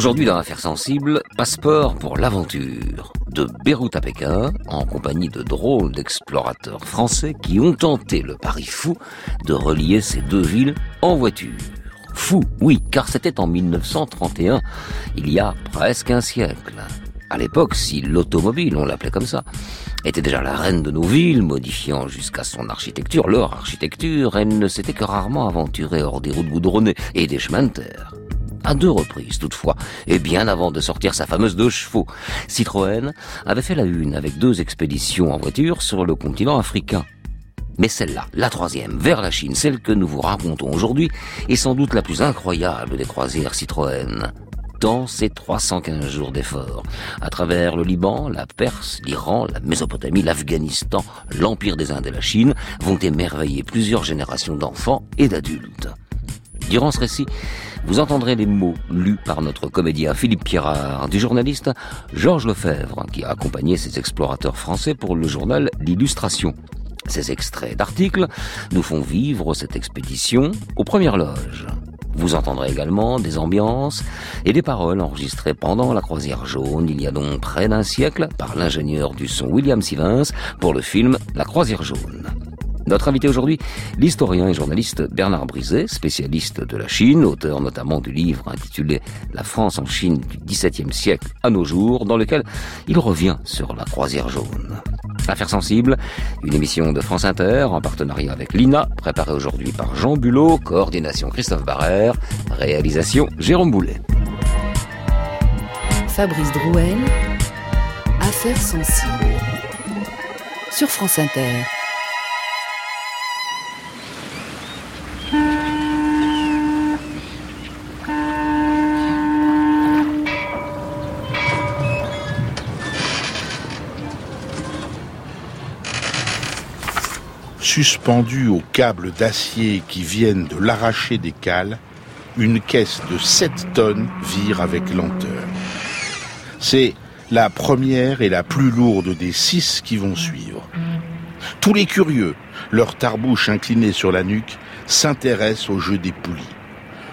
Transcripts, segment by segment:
Aujourd'hui dans Affaires sensibles, passeport pour l'aventure. De Beyrouth à Pékin, en compagnie de drôles d'explorateurs français qui ont tenté le pari fou de relier ces deux villes en voiture. Fou, oui, car c'était en 1931, il y a presque un siècle. À l'époque, si l'automobile, on l'appelait comme ça, était déjà la reine de nos villes, modifiant jusqu'à son architecture, leur architecture, elle ne s'était que rarement aventurée hors des routes goudronnées et des chemins de terre. À deux reprises, toutefois, et bien avant de sortir sa fameuse deux chevaux, Citroën avait fait la une avec deux expéditions en voiture sur le continent africain. Mais celle-là, la troisième, vers la Chine, celle que nous vous racontons aujourd'hui, est sans doute la plus incroyable des croisières Citroën dans ces 315 jours d'efforts. À travers le Liban, la Perse, l'Iran, la Mésopotamie, l'Afghanistan, l'Empire des Indes et la Chine vont émerveiller plusieurs générations d'enfants et d'adultes. Durant ce récit, vous entendrez les mots lus par notre comédien Philippe Pierrard, du journaliste Georges Lefebvre, qui a accompagné ces explorateurs français pour le journal L'Illustration. Ces extraits d'articles nous font vivre cette expédition aux premières loges. Vous entendrez également des ambiances et des paroles enregistrées pendant la croisière jaune il y a donc près d'un siècle par l'ingénieur du son William Sivens pour le film La croisière jaune. Notre invité aujourd'hui, l'historien et journaliste Bernard Brizet, spécialiste de la Chine, auteur notamment du livre intitulé La France en Chine du XVIIe siècle à nos jours, dans lequel il revient sur la croisière jaune. Affaires sensibles, une émission de France Inter en partenariat avec l'INA, préparée aujourd'hui par Jean Bulot, coordination Christophe Barrère, réalisation Jérôme Boulet. Fabrice Drouel, Affaires sensibles, sur France Inter. Suspendue aux câbles d'acier qui viennent de l'arracher des cales, une caisse de 7 tonnes vire avec lenteur. C'est la première et la plus lourde des six qui vont suivre. Tous les curieux, leur tarbouche inclinée sur la nuque, s'intéressent au jeu des poulies.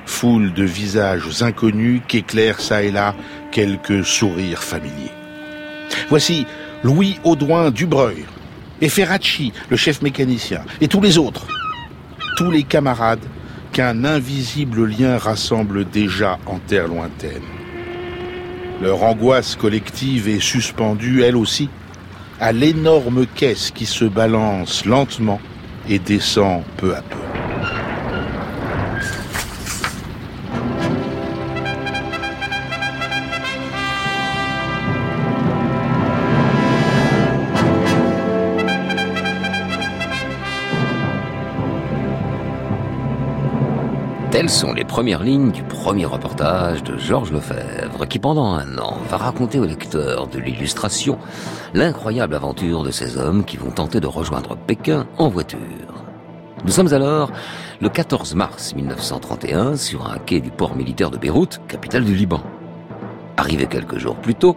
Foule de visages inconnus qu'éclairent ça et là quelques sourires familiers. Voici Louis Audouin Dubreuil, et Ferracci, le chef mécanicien, et tous les autres, tous les camarades qu'un invisible lien rassemble déjà en terre lointaine. Leur angoisse collective est suspendue, elle aussi, à l'énorme caisse qui se balance lentement et descend peu à peu. Telles sont les premières lignes du premier reportage de Georges Lefebvre qui pendant un an va raconter au lecteur de l'illustration l'incroyable aventure de ces hommes qui vont tenter de rejoindre Pékin en voiture? Nous sommes alors le 14 mars 1931 sur un quai du port militaire de Beyrouth, capitale du Liban. Arrivé quelques jours plus tôt,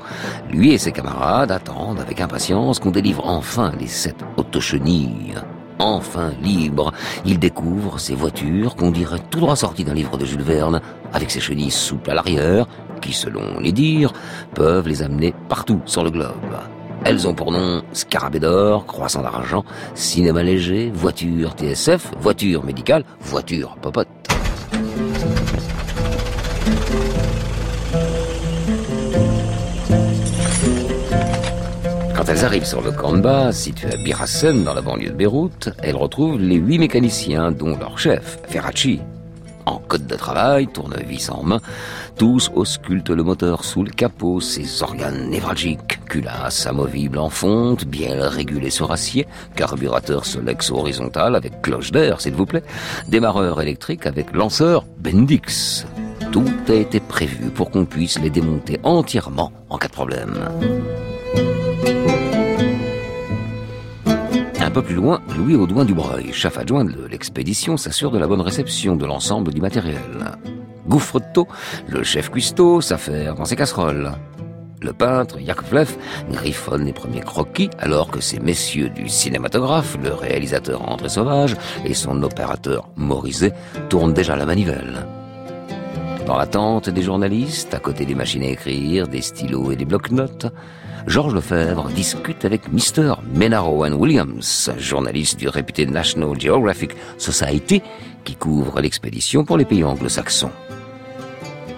lui et ses camarades attendent avec impatience qu'on délivre enfin les sept autochenilles enfin libre. Il découvre ces voitures qu'on dirait tout droit sorties d'un livre de Jules Verne, avec ses chenilles souples à l'arrière, qui, selon les dires, peuvent les amener partout sur le globe. Elles ont pour nom Scarabée d'or, Croissant d'argent, Cinéma léger, Voiture TSF, Voiture médicale, Voiture popote. Elles arrivent sur le camp de situé à Birassen, dans la banlieue de Beyrouth, elles retrouvent les huit mécaniciens, dont leur chef, Ferracci. En code de travail, tournevis en main, tous auscultent le moteur sous le capot, ses organes névralgiques, culasse amovible en fonte, bien régulé sur acier, carburateur Solex horizontal avec cloche d'air, s'il vous plaît, démarreur électrique avec lanceur Bendix. Tout a été prévu pour qu'on puisse les démonter entièrement en cas de problème. Un peu plus loin, Louis Audouin Dubreuil, chef adjoint de l'expédition, s'assure de la bonne réception de l'ensemble du matériel. Gouffretot, le chef cuistot, s'affaire dans ses casseroles. Le peintre, Yakovlev, griffonne les premiers croquis alors que ces messieurs du cinématographe, le réalisateur André Sauvage et son opérateur Morizet tournent déjà la manivelle. Dans l'attente des journalistes, à côté des machines à écrire, des stylos et des blocs-notes, Georges Lefebvre discute avec Mr. Menaro Williams, journaliste du réputé National Geographic Society, qui couvre l'expédition pour les pays anglo-saxons.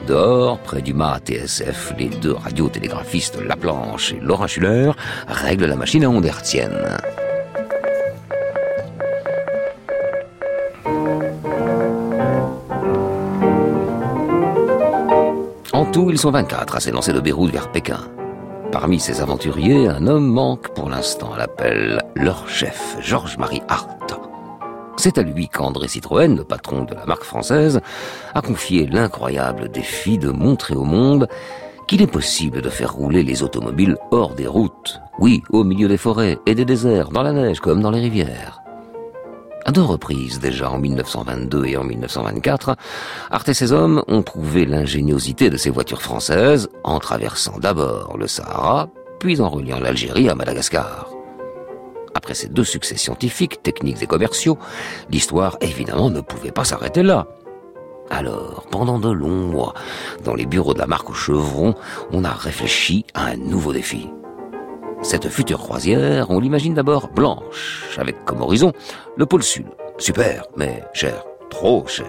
Dehors, près du mât TSF, les deux radiotélégraphistes Laplanche et Laurent Schuller règlent la machine à ondes hertziennes. Tout, ils sont 24 à s'élancer de Beyrouth vers Pékin. Parmi ces aventuriers, un homme manque pour l'instant à l'appel, leur chef, Georges-Marie Hart. C'est à lui qu'André Citroën, le patron de la marque française, a confié l'incroyable défi de montrer au monde qu'il est possible de faire rouler les automobiles hors des routes. Oui, au milieu des forêts et des déserts, dans la neige comme dans les rivières. À deux reprises déjà, en 1922 et en 1924, Art et ses hommes ont prouvé l'ingéniosité de ces voitures françaises en traversant d'abord le Sahara, puis en reliant l'Algérie à Madagascar. Après ces deux succès scientifiques, techniques et commerciaux, l'histoire évidemment ne pouvait pas s'arrêter là. Alors, pendant de longs mois, dans les bureaux de la marque au chevron, on a réfléchi à un nouveau défi. Cette future croisière, on l'imagine d'abord blanche, avec comme horizon le pôle sud. Super, mais cher, trop cher.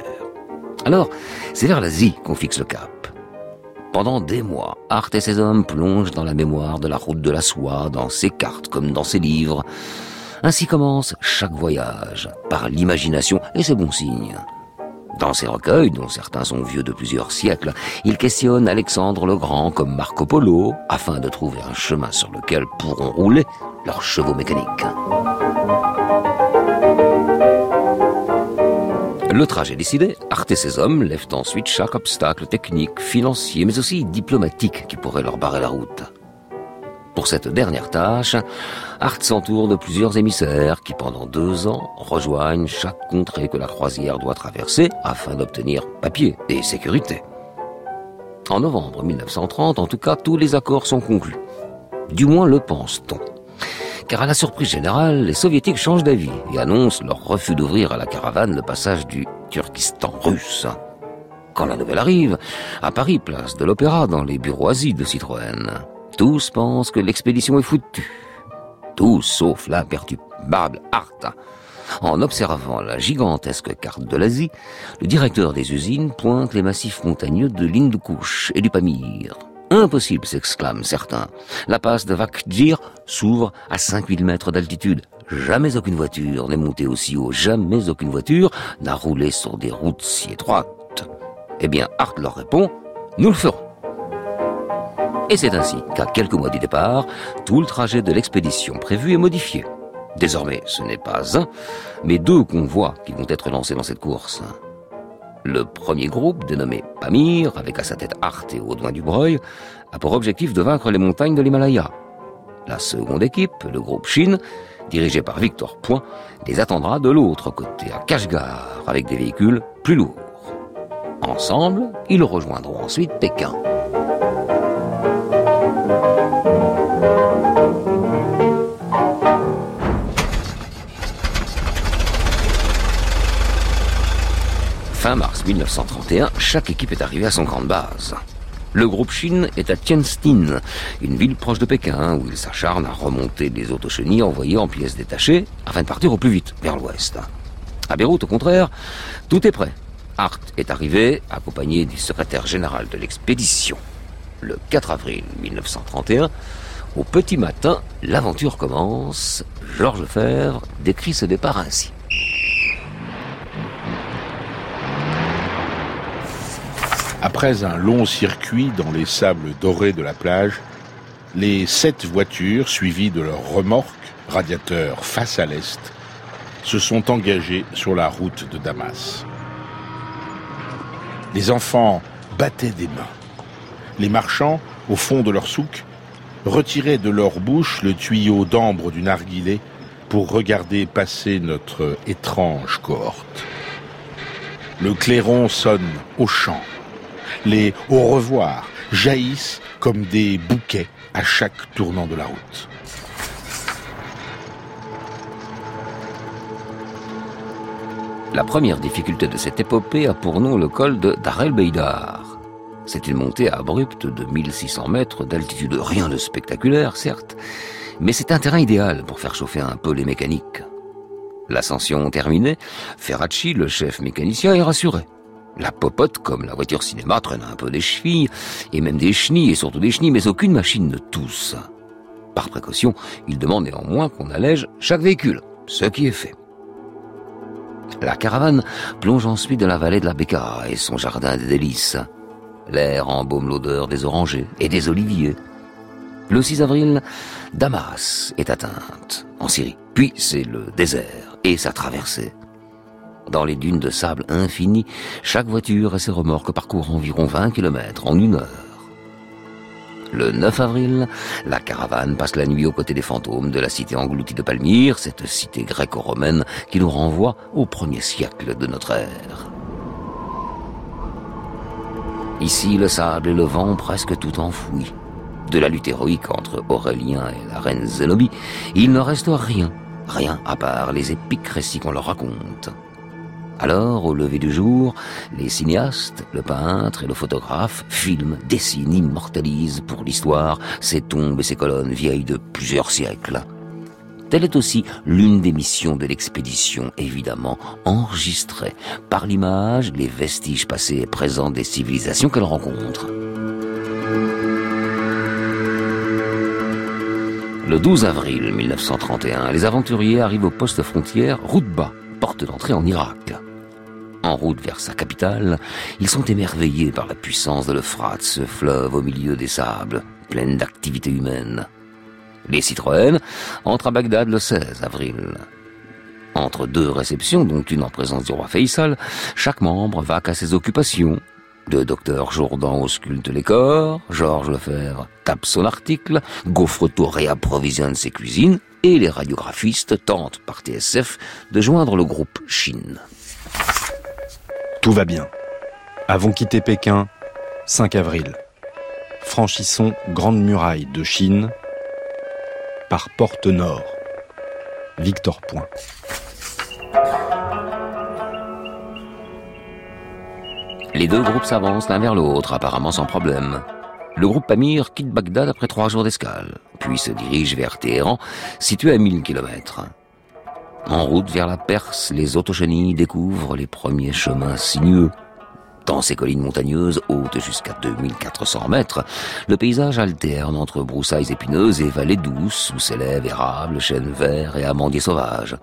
Alors, c'est vers l'Asie qu'on fixe le cap. Pendant des mois, Art et ses hommes plongent dans la mémoire de la route de la soie, dans ses cartes comme dans ses livres. Ainsi commence chaque voyage, par l'imagination, et c'est bon signe. Dans ces recueils, dont certains sont vieux de plusieurs siècles, ils questionnent Alexandre le Grand comme Marco Polo, afin de trouver un chemin sur lequel pourront rouler leurs chevaux mécaniques. Le trajet décidé, Art et ses hommes lèvent ensuite chaque obstacle technique, financier, mais aussi diplomatique qui pourrait leur barrer la route. Pour cette dernière tâche, Art s'entoure de plusieurs émissaires qui, pendant deux ans, rejoignent chaque contrée que la croisière doit traverser afin d'obtenir papier et sécurité. En novembre 1930, en tout cas, tous les accords sont conclus. Du moins le pense-t-on car à la surprise générale, les soviétiques changent d'avis et annoncent leur refus d'ouvrir à la caravane le passage du Turkistan russe. Quand la nouvelle arrive, à Paris, place de l'Opéra, dans les bureaux de Citroën, tous pensent que l'expédition est foutue. Tous sauf l'imperturbable Art. En observant la gigantesque carte de l'Asie, le directeur des usines pointe les massifs montagneux de l'Hindoukush et du Pamir. Impossible, s'exclament certains. La passe de Vakjir s'ouvre à 5000 mètres d'altitude. Jamais aucune voiture n'est montée aussi haut, jamais aucune voiture n'a roulé sur des routes si étroites. Eh bien, Hart leur répond, nous le ferons. Et c'est ainsi qu'à quelques mois du départ, tout le trajet de l'expédition prévue est modifié. Désormais, ce n'est pas un, mais deux convois qui vont être lancés dans cette course. Le premier groupe, dénommé Pamir, avec à sa tête Art et Audouin Dubreuil, a pour objectif de vaincre les montagnes de l'Himalaya. La seconde équipe, le groupe Chine, dirigé par Victor Point, les attendra de l'autre côté, à Kashgar, avec des véhicules plus lourds. Ensemble, ils rejoindront ensuite Pékin. Fin mars 1931, chaque équipe est arrivée à son camp base. Le groupe Chine est à Tianjin, une ville proche de Pékin, où il s'acharne à remonter les autochenilles envoyées en pièces détachées afin de partir au plus vite vers l'ouest. À Beyrouth, au contraire, tout est prêt. Hart est arrivé, accompagné du secrétaire général de l'expédition. Le 4 avril 1931, au petit matin, l'aventure commence. Georges Lefebvre décrit ce départ ainsi. Après un long circuit dans les sables dorés de la plage, les sept voitures, suivies de leurs remorques, radiateurs face à l'est, se sont engagées sur la route de Damas. Les enfants battaient des mains. Les marchands, au fond de leur souk, retiraient de leur bouche le tuyau d'ambre du narguilé pour regarder passer notre étrange cohorte. Le clairon sonne au champ les au revoir jaillissent comme des bouquets à chaque tournant de la route. La première difficulté de cette épopée a pour nom le col de Dar Beidar. C'est une montée abrupte de 1600 mètres d'altitude, rien de spectaculaire, certes, mais c'est un terrain idéal pour faire chauffer un peu les mécaniques. L'ascension terminée, Ferracci, le chef mécanicien, est rassuré. La popote, comme la voiture cinéma, traîne un peu des chevilles, et même des chenilles, et surtout des chenilles, mais aucune machine ne tousse. Par précaution, il demande néanmoins qu'on allège chaque véhicule, ce qui est fait. La caravane plonge ensuite dans la vallée de la Becca et son jardin des délices. L'air embaume l'odeur des orangers et des oliviers. Le 6 avril, Damas est atteinte, en Syrie. Puis c'est le désert et sa traversée. Dans les dunes de sable infini, chaque voiture et ses remorques parcourent environ 20 km en une heure. Le 9 avril, la caravane passe la nuit aux côtés des fantômes de la cité engloutie de Palmyre, cette cité gréco-romaine qui nous renvoie au premier siècle de notre ère. Ici, le sable et le vent presque tout enfoui. De la lutte héroïque entre Aurélien et la reine Zénobie, il ne reste rien, rien à part les épiques qu'on leur raconte. Alors, au lever du jour, les cinéastes, le peintre et le photographe filment, dessinent, immortalisent pour l'histoire ces tombes et ces colonnes vieilles de plusieurs siècles. Telle est aussi l'une des missions de l'expédition, évidemment, enregistrer par l'image les vestiges passés et présents des civilisations qu'elle rencontre. Le 12 avril 1931, les aventuriers arrivent au poste frontière Routba, en route vers sa capitale, ils sont émerveillés par la puissance de l'Euphrate, ce fleuve au milieu des sables, plein d'activités humaines. Les Citroën entrent à Bagdad le 16 avril. Entre deux réceptions, dont une en présence du roi Faisal, chaque membre va à ses occupations. Le docteur Jourdan ausculte les corps, Georges Lefebvre tape son article, Gaufreto réapprovisionne ses cuisines, et les radiographistes tentent par TSF de joindre le groupe Chine. Tout va bien. Avons quitté Pékin, 5 avril. Franchissons Grande Muraille de Chine par Porte Nord. Victor Point. Les deux groupes s'avancent l'un vers l'autre, apparemment sans problème. Le groupe Pamir quitte Bagdad après trois jours d'escale, puis se dirige vers Téhéran, situé à 1000 kilomètres. En route vers la Perse, les autochenilles découvrent les premiers chemins sinueux. Dans ces collines montagneuses, hautes jusqu'à 2400 mètres, le paysage alterne entre broussailles épineuses et vallées douces où s'élèvent érables, chênes verts et amandiers sauvages.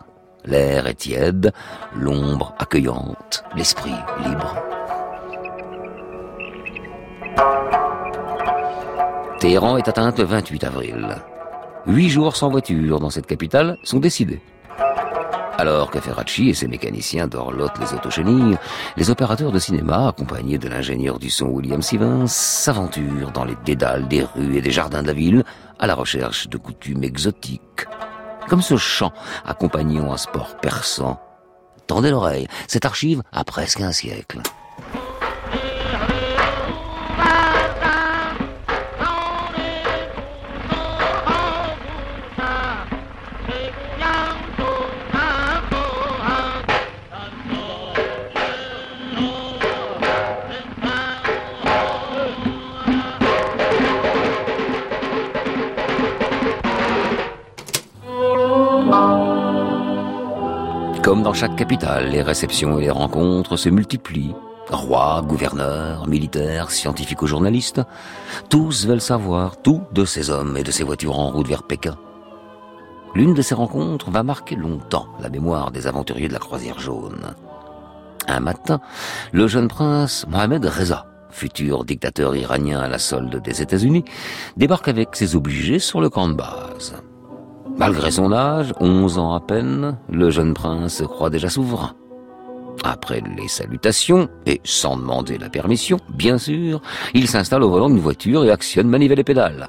L'air est tiède, l'ombre accueillante, l'esprit libre. Téhéran est atteinte le 28 avril. Huit jours sans voiture dans cette capitale sont décidés. Alors que Ferracci et ses mécaniciens dorlotent les autochenilles, les opérateurs de cinéma, accompagnés de l'ingénieur du son William Stevens, s'aventurent dans les dédales des rues et des jardins de la ville à la recherche de coutumes exotiques. Comme ce chant accompagnant un sport persan. Tendez l'oreille, cette archive a presque un siècle. Dans chaque capitale, les réceptions et les rencontres se multiplient. Rois, gouverneurs, militaires, scientifiques ou journalistes, tous veulent savoir tout de ces hommes et de ces voitures en route vers Pékin. L'une de ces rencontres va marquer longtemps la mémoire des aventuriers de la croisière jaune. Un matin, le jeune prince Mohamed Reza, futur dictateur iranien à la solde des États-Unis, débarque avec ses obligés sur le camp de base. Malgré son âge, 11 ans à peine, le jeune prince se croit déjà souverain. Après les salutations, et sans demander la permission, bien sûr, il s'installe au volant d'une voiture et actionne manivelle et pédale.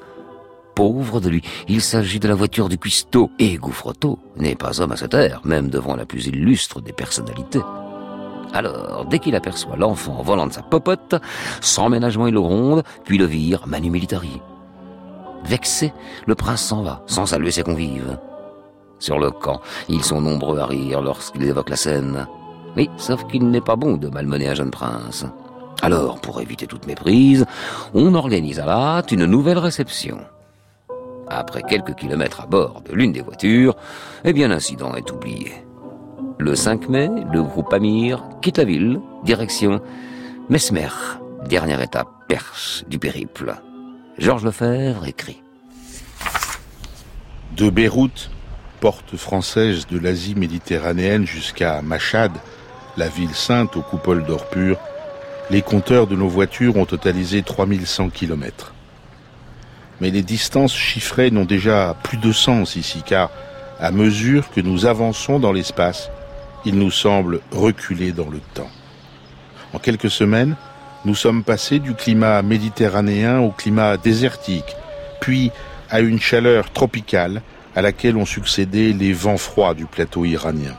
Pauvre de lui, il s'agit de la voiture du cuistot, et Gouffretot n'est pas homme à se taire, même devant la plus illustre des personnalités. Alors, dès qu'il aperçoit l'enfant volant de sa popote, sans ménagement il le ronde, puis le vire manu militari. Vexé, le prince s'en va, sans saluer ses convives. Sur le camp, ils sont nombreux à rire lorsqu'ils évoquent la scène. Oui, sauf qu'il n'est pas bon de malmener un jeune prince. Alors, pour éviter toute méprise, on organise à la hâte une nouvelle réception. Après quelques kilomètres à bord de l'une des voitures, eh bien l'incident est oublié. Le 5 mai, le groupe Amir quitte la ville, direction Mesmer, dernière étape perse du périple. Georges Lefebvre écrit. De Beyrouth, porte française de l'Asie méditerranéenne jusqu'à Machad, la ville sainte aux coupoles d'or pur, les compteurs de nos voitures ont totalisé 3100 kilomètres. Mais les distances chiffrées n'ont déjà plus de sens ici, car à mesure que nous avançons dans l'espace, il nous semble reculer dans le temps. En quelques semaines, nous sommes passés du climat méditerranéen au climat désertique, puis à une chaleur tropicale à laquelle ont succédé les vents froids du plateau iranien.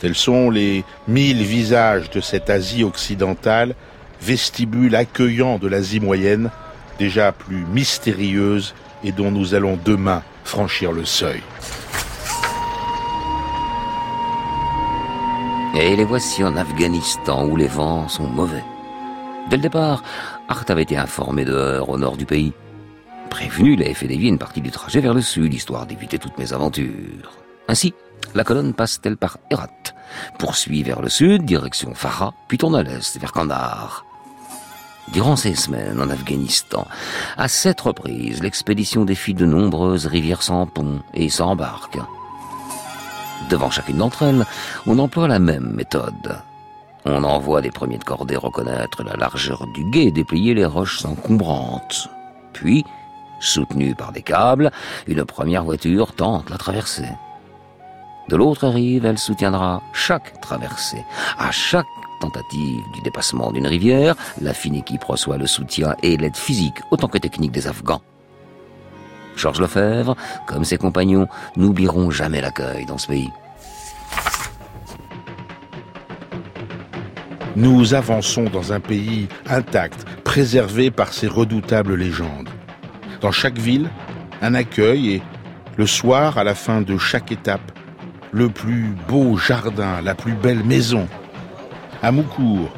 Tels sont les mille visages de cette Asie occidentale, vestibule accueillant de l'Asie moyenne, déjà plus mystérieuse et dont nous allons demain franchir le seuil. Et les voici en Afghanistan où les vents sont mauvais. Dès le départ, Art avait été informé de au nord du pays. Prévenu, il avait fait dévier une partie du trajet vers le sud, histoire d'éviter toutes mes aventures. Ainsi, la colonne passe-t-elle par Herat, poursuit vers le sud, direction Farah, puis tourne à l'est, vers Kandahar. Durant ces semaines en Afghanistan, à sept reprises, l'expédition défie de nombreuses rivières sans pont et sans barque. Devant chacune d'entre elles, on emploie la même méthode. On envoie des premiers de cordée reconnaître la largeur du guet et déplier les roches encombrantes. Puis, soutenue par des câbles, une première voiture tente la traversée. De l'autre rive, elle soutiendra chaque traversée. À chaque tentative du dépassement d'une rivière, la fine équipe reçoit le soutien et l'aide physique autant que technique des Afghans. Georges Lefebvre, comme ses compagnons, n'oublieront jamais l'accueil dans ce pays. Nous avançons dans un pays intact, préservé par ses redoutables légendes. Dans chaque ville, un accueil et, le soir, à la fin de chaque étape, le plus beau jardin, la plus belle maison. À Moukour,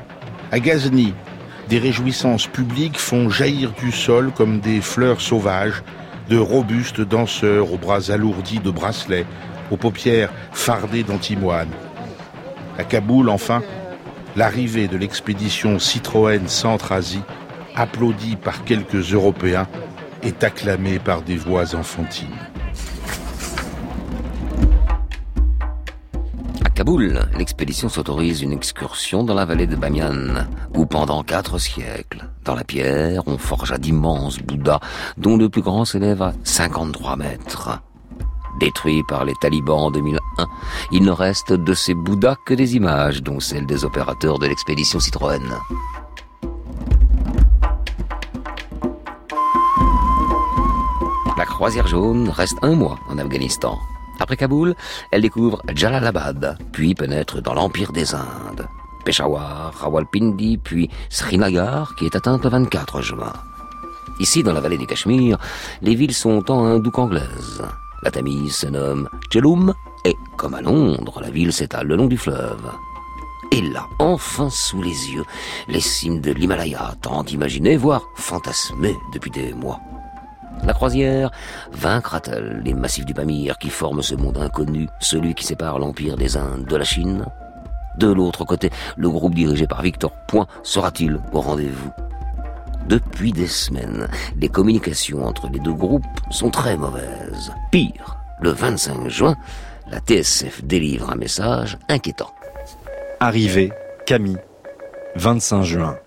à Ghazni, des réjouissances publiques font jaillir du sol comme des fleurs sauvages de robustes danseurs aux bras alourdis de bracelets, aux paupières fardées d'antimoine. À Kaboul, enfin, l'arrivée de l'expédition Citroën Centre-Asie, applaudie par quelques Européens, est acclamée par des voix enfantines. À Kaboul, l'expédition s'autorise une excursion dans la vallée de Bamiyan, où pendant quatre siècles, dans la pierre, on forgea d'immenses Bouddhas, dont le plus grand s'élève à 53 mètres. Détruit par les talibans en 2001, il ne reste de ces Bouddhas que des images, dont celles des opérateurs de l'expédition Citroën. La croisière jaune reste un mois en Afghanistan. Après Kaboul, elle découvre Jalalabad, puis pénètre dans l'Empire des Indes. Peshawar, Rawalpindi, puis Srinagar, qui est atteinte le 24 juin. Ici, dans la vallée du Cachemire, les villes sont en hindouk anglaise. La Tamise se nomme Chelum, et, comme à Londres, la ville s'étale le long du fleuve. Et là, enfin sous les yeux, les cimes de l'Himalaya, tant imaginées, voire fantasmées depuis des mois. La croisière vaincra-t-elle les massifs du Pamir qui forment ce monde inconnu, celui qui sépare l'Empire des Indes de la Chine? De l'autre côté, le groupe dirigé par Victor Point sera-t-il au rendez-vous? Depuis des semaines, les communications entre les deux groupes sont très mauvaises. Pire, le 25 juin, la TSF délivre un message inquiétant. Arrivée, Camille, 25 juin.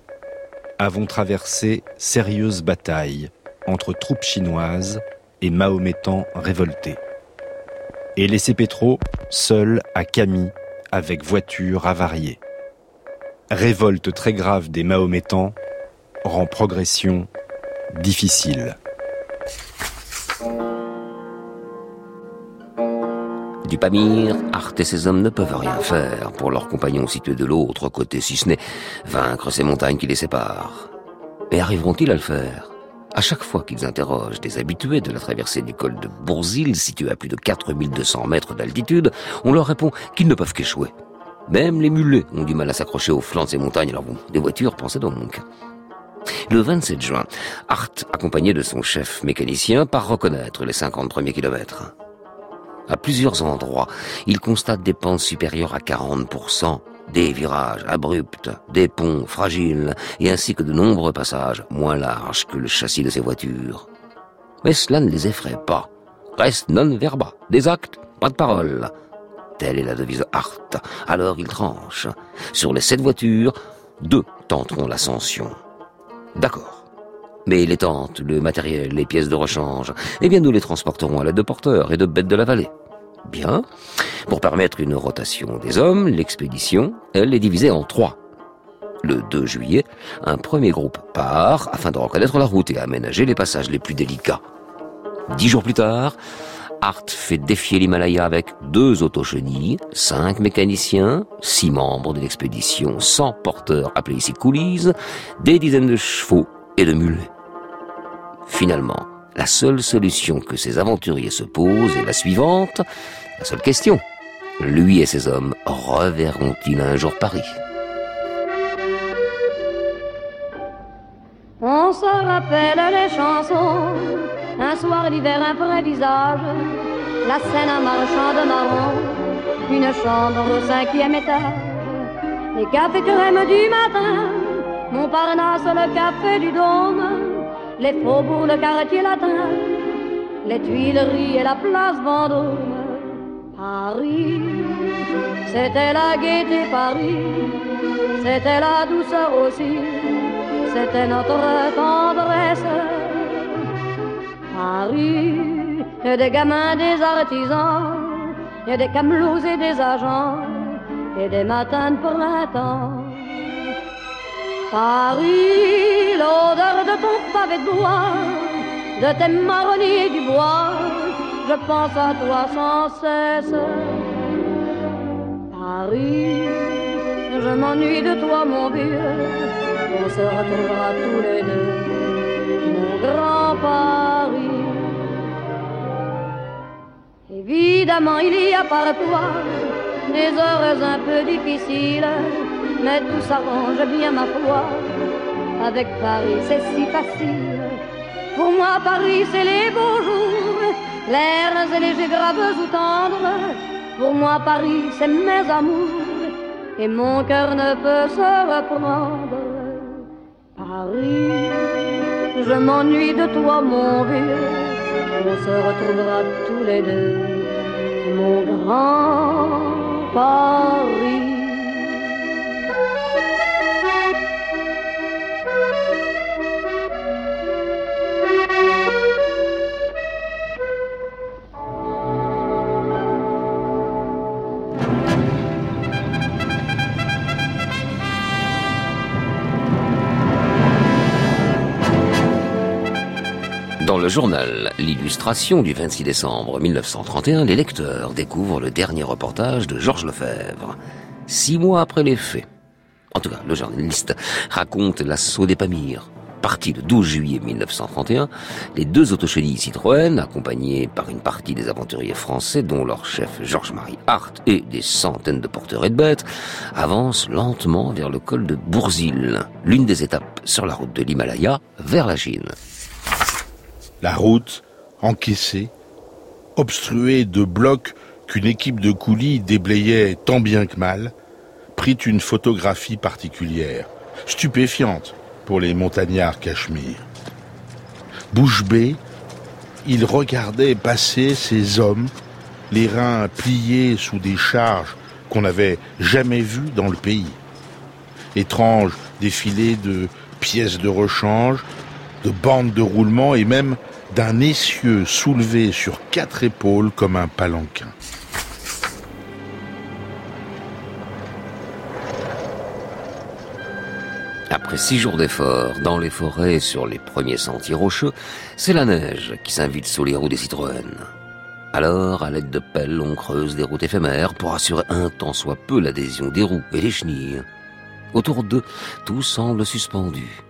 Avons traversé sérieuse bataille entre troupes chinoises et mahométans révoltés. Et laissé Pétro seul à Camille avec voiture avariée. Révolte très grave des mahométans rend progression difficile. Du Pamir, Art et ses hommes ne peuvent rien faire pour leurs compagnons situés de l'autre côté, si ce n'est vaincre ces montagnes qui les séparent. Mais arriveront-ils à le faire? À chaque fois qu'ils interrogent des habitués de la traversée du col de Bourzil, situé à plus de 4200 mètres d'altitude, on leur répond qu'ils ne peuvent qu'échouer. Même les mulets ont du mal à s'accrocher aux flancs de ces montagnes. Alors bon, des voitures, pensez donc. Le 27 juin, Hart, accompagné de son chef mécanicien, part reconnaître les 50 premiers kilomètres. À plusieurs endroits, il constate des pentes supérieures à 40%, des virages abrupts, des ponts fragiles, et ainsi que de nombreux passages moins larges que le châssis de ses voitures. Mais cela ne les effraie pas. Reste non verba, des actes, pas de paroles. Telle est la devise Hart. Alors il tranche. Sur les sept voitures, deux tenteront l'ascension. D'accord. Mais les tentes, le matériel, les pièces de rechange, eh bien nous les transporterons à l'aide de porteurs et de bêtes de la vallée. Bien. Pour permettre une rotation des hommes, l'expédition, elle, est divisée en trois. Le 2 juillet, un premier groupe part afin de reconnaître la route et aménager les passages les plus délicats. Dix jours plus tard, Hart fait défier l'Himalaya avec deux autochenilles, cinq mécaniciens, six membres de l'expédition, cent porteurs appelés ici coulisses, des dizaines de chevaux et de mulets. Finalement, la seule solution que ces aventuriers se posent est la suivante, la seule question. Lui et ses hommes reverront-ils un jour Paris? On se rappelle les chansons, un soir d'hiver un vrai visage, la scène un marchand de marron, une chambre au cinquième étage, les cafés crème du matin, Montparnasse le café du Dôme, les faubourgs, le quartier latin, les Tuileries et la place Vendôme. Paris, c'était la gaieté Paris, c'était la douceur aussi, c'était notre tendresse. Paris, et des gamins, des artisans, et des camelots et des agents, et des matins de printemps. Paris, l'odeur de ton pavé de bois, de tes marronniers et du bois, je pense à toi sans cesse. Paris, je m'ennuie de toi, mon vieux, se retrouvera tous les deux, mon grand Paris. Évidemment, il y a par toi des heures un peu difficiles mais tout s'arrange bien ma foi. Avec Paris, c'est si facile. Pour moi, Paris, c'est les beaux jours, l'air légers, graves ou tendres. Pour moi, Paris, c'est mes amours, et mon cœur ne peut se reprendre. Paris, je m'ennuie de toi, mon vieux. On se retrouvera tous les deux, mon grand Paris. Dans le journal L'Illustration du 26 décembre 1931, les lecteurs découvrent le dernier reportage de Georges Lefebvre. Six mois après les faits. En tout cas, le journaliste raconte l'assaut des Pamirs. Parti le 12 juillet 1931, les deux autochenilles Citroën, accompagnés par une partie des aventuriers français, dont leur chef Georges-Marie Hart et des centaines de porteurs et de bêtes, avancent lentement vers le col de Bourzil, l'une des étapes sur la route de l'Himalaya vers la Chine. La route, encaissée, obstruée de blocs qu'une équipe de coulis déblayait tant bien que mal, prit une photographie particulière, stupéfiante pour les montagnards cachemire. Bouche bée, il regardait passer ces hommes, les reins pliés sous des charges qu'on n'avait jamais vues dans le pays. Étrange défilé de pièces de rechange, de bandes de roulement et même d'un essieu soulevé sur quatre épaules comme un palanquin. Après six jours d'efforts, dans les forêts sur les premiers sentiers rocheux, c'est la neige qui s'invite sous les roues des Citroën. Alors, à l'aide de pelles, on creuse des routes éphémères pour assurer un tant soit peu l'adhésion des roues et des chenilles. Autour d'eux, tout semble suspendu.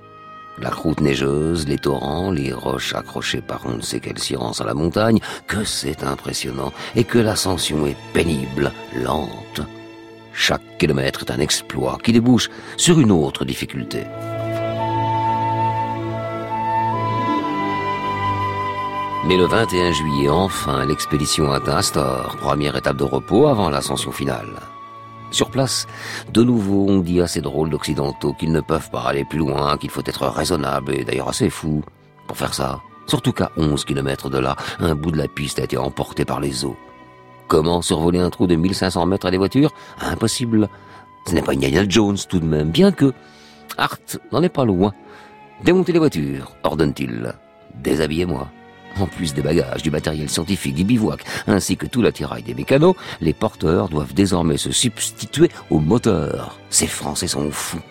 La croûte neigeuse, les torrents, les roches accrochées par on ne sait quelle science à la montagne, que c'est impressionnant et que l'ascension est pénible, lente. Chaque kilomètre est un exploit qui débouche sur une autre difficulté. Mais le 21 juillet, enfin, l'expédition atteint Astor, première étape de repos avant l'ascension finale. Sur place, de nouveau, on dit à ces drôles d'occidentaux qu'ils ne peuvent pas aller plus loin, qu'il faut être raisonnable et d'ailleurs assez fou pour faire ça. Surtout qu'à 11 km de là, un bout de la piste a été emporté par les eaux. Comment survoler un trou de 1500 mètres à des voitures? Impossible. Ce n'est pas Indiana Jones tout de même, bien que Hart n'en est pas loin. Démontez les voitures, ordonne-t-il. Déshabillez-moi. En plus des bagages, du matériel scientifique, du bivouac, ainsi que tout l'attirail des mécanos, les porteurs doivent désormais se substituer aux moteurs. Ces Français sont fous.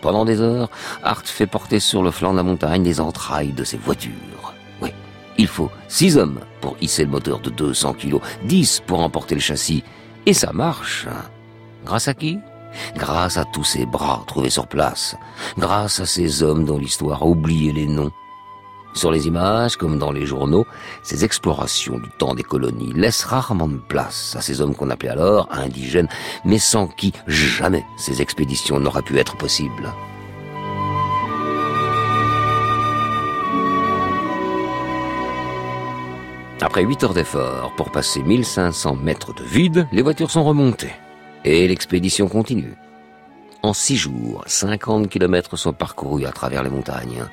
Pendant des heures, Hart fait porter sur le flanc de la montagne les entrailles de ses voitures. Oui, il faut six hommes pour hisser le moteur de 200 kilos, dix pour emporter le châssis. Et ça marche. Grâce à qui? Grâce à tous ces bras trouvés sur place. Grâce à ces hommes dont l'histoire a oublié les noms. Sur les images, comme dans les journaux, ces explorations du temps des colonies laissent rarement de place à ces hommes qu'on appelait alors indigènes, mais sans qui jamais ces expéditions n'auraient pu être possibles. Après huit heures d'effort pour passer 1500 mètres de vide, les voitures sont remontées. Et l'expédition continue. En six jours, 50 kilomètres sont parcourus à travers les montagnes.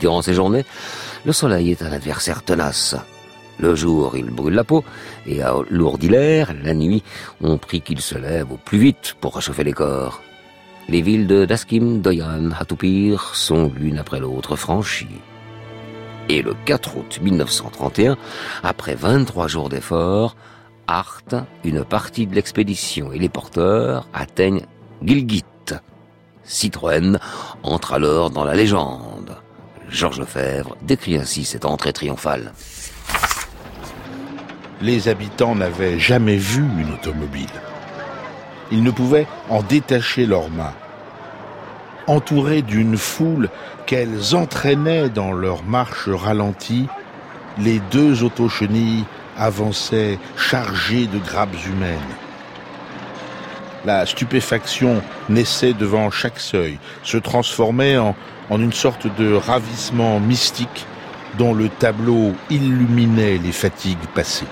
Durant ces journées, le soleil est un adversaire tenace. Le jour, il brûle la peau et alourdit l'air. La nuit, on prie qu'il se lève au plus vite pour réchauffer les corps. Les villes de Daskim, Doyan, Hatupir sont l'une après l'autre franchies. Et le 4 août 1931, après 23 jours d'efforts, Hart, une partie de l'expédition et les porteurs atteignent Gilgit. Citroën entre alors dans la légende. Georges Lefebvre décrit ainsi cette entrée triomphale. Les habitants n'avaient jamais vu une automobile. Ils ne pouvaient en détacher leurs mains. Entourés d'une foule qu'elles entraînaient dans leur marche ralentie, les deux autochenilles avançaient chargées de grappes humaines. La stupéfaction naissait devant chaque seuil, se transformait en, une sorte de ravissement mystique dont le tableau illuminait les fatigues passées.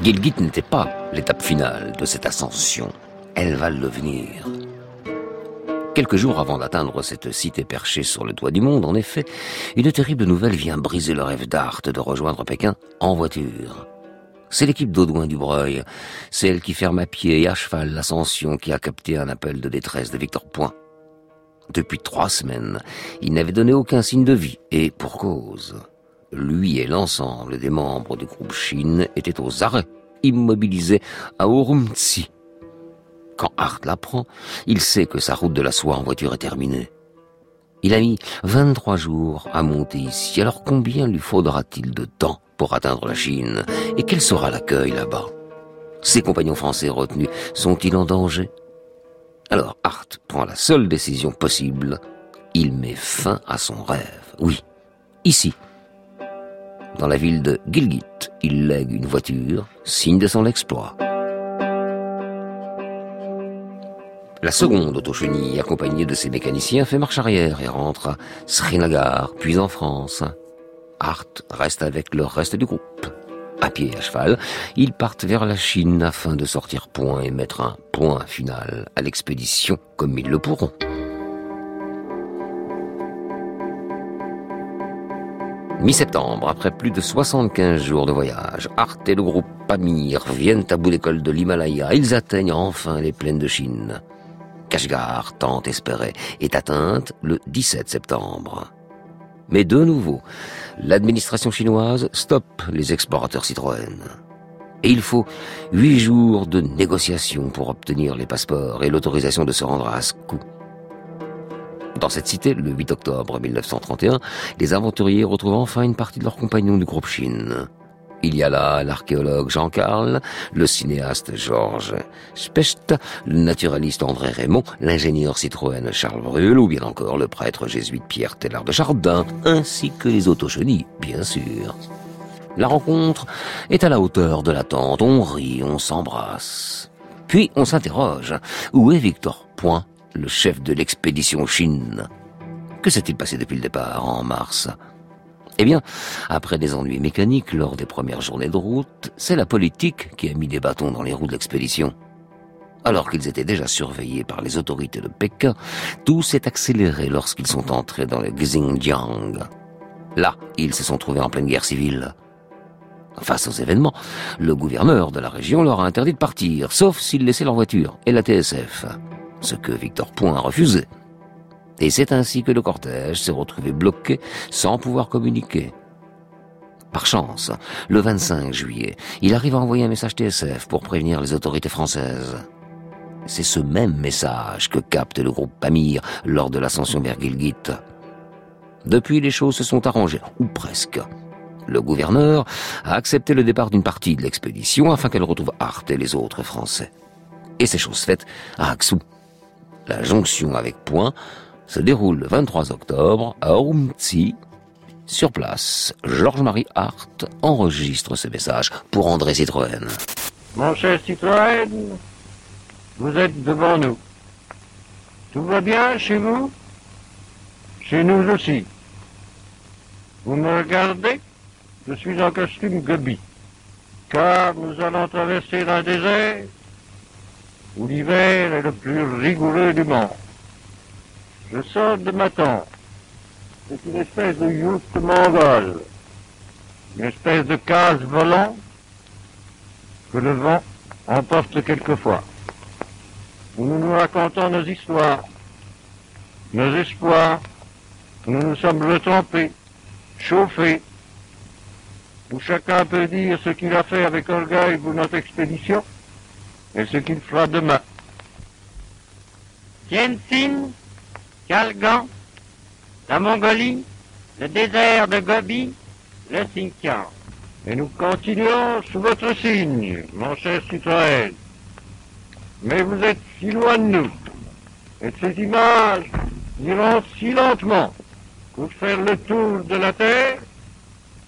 Gilgit n'était pas l'étape finale de cette ascension. Elle va le venir. Quelques jours avant d'atteindre cette cité perchée sur le toit du monde, en effet, une terrible nouvelle vient briser le rêve d'Art de rejoindre Pékin en voiture. C'est l'équipe d'Audouin Dubreuil, celle qui ferme à pied et à cheval l'ascension qui a capté un appel de détresse de Victor Point. Depuis trois semaines, il n'avait donné aucun signe de vie, et pour cause. Lui et l'ensemble des membres du groupe Chine étaient aux arrêts, immobilisés à Urumqi. Quand Hart l'apprend, il sait que sa route de la soie en voiture est terminée. Il a mis 23 jours à monter ici, alors combien lui faudra-t-il de temps pour atteindre la Chine? Et quel sera l'accueil là-bas? Ses compagnons français retenus sont-ils en danger? Alors Hart prend la seule décision possible. Il met fin à son rêve. Oui, ici. Dans la ville de Gilgit, il lègue une voiture, signe de son exploit. La seconde autochenille, accompagnée de ses mécaniciens, fait marche arrière et rentre à Srinagar, puis en France. Hart reste avec le reste du groupe. À pied et à cheval, ils partent vers la Chine afin de sortir point et mettre un point final à l'expédition comme ils le pourront. Mi-septembre, après plus de 75 jours de voyage, Hart et le groupe Pamir viennent à bout d'école de l'Himalaya. Ils atteignent enfin les plaines de Chine. Kashgar, tant espérée, est atteinte le 17 septembre. Mais de nouveau, l'administration chinoise stoppe les explorateurs Citroën. Et il faut huit jours de négociations pour obtenir les passeports et l'autorisation de se rendre à Ascou. Dans cette cité, le 8 octobre 1931, les aventuriers retrouvent enfin une partie de leurs compagnons du groupe Chine. Il y a là l'archéologue Jean Carl, le cinéaste Georges Specht, le naturaliste André Raymond, l'ingénieur Citroën Charles Brul ou bien encore le prêtre jésuite Pierre Tellard de Chardin, ainsi que les autochenilles, bien sûr. La rencontre est à la hauteur de l'attente. On rit, on s'embrasse. Puis on s'interroge. Où est Victor Point, le chef de l'expédition Chine? Que s'est-il passé depuis le départ, en mars? Eh bien, après des ennuis mécaniques lors des premières journées de route, c'est la politique qui a mis des bâtons dans les roues de l'expédition. Alors qu'ils étaient déjà surveillés par les autorités de Pékin, tout s'est accéléré lorsqu'ils sont entrés dans le Xinjiang. Là, ils se sont trouvés en pleine guerre civile. Face aux événements, le gouverneur de la région leur a interdit de partir, sauf s'ils laissaient leur voiture et la TSF, ce que Victor Point a refusé. Et c'est ainsi que le cortège s'est retrouvé bloqué sans pouvoir communiquer. Par chance, le 25 juillet, il arrive à envoyer un message TSF pour prévenir les autorités françaises. C'est ce même message que capte le groupe Pamir lors de l'ascension vers Gilgit. Depuis, les choses se sont arrangées, ou presque. Le gouverneur a accepté le départ d'une partie de l'expédition afin qu'elle retrouve Hart et les autres Français. Et c'est chose faite à Axou. La jonction avec Point se déroule le 23 octobre à Urumtsi. Sur place, Georges-Marie Hart enregistre ce message pour André Citroën. Mon cher Citroën, vous êtes devant nous. Tout va bien chez vous? Chez nous aussi. Vous me regardez? Je suis en costume gobi. Car nous allons traverser un désert où l'hiver est le plus rigoureux du monde. Je sors de ma tente. C'est une espèce de yourte mongole. Une espèce de case volant que le vent emporte quelquefois. Où nous nous racontons nos histoires, nos espoirs, nous nous sommes retrempés, chauffés, où chacun peut dire ce qu'il a fait avec orgueil pour notre expédition et ce qu'il fera demain. Tianjin Kalgan, la Mongolie, le désert de Gobi, le Xinjiang. Et nous continuons sous votre signe, mon cher Citroën. Mais vous êtes si loin de nous, et ces images iront si lentement pour faire le tour de la Terre,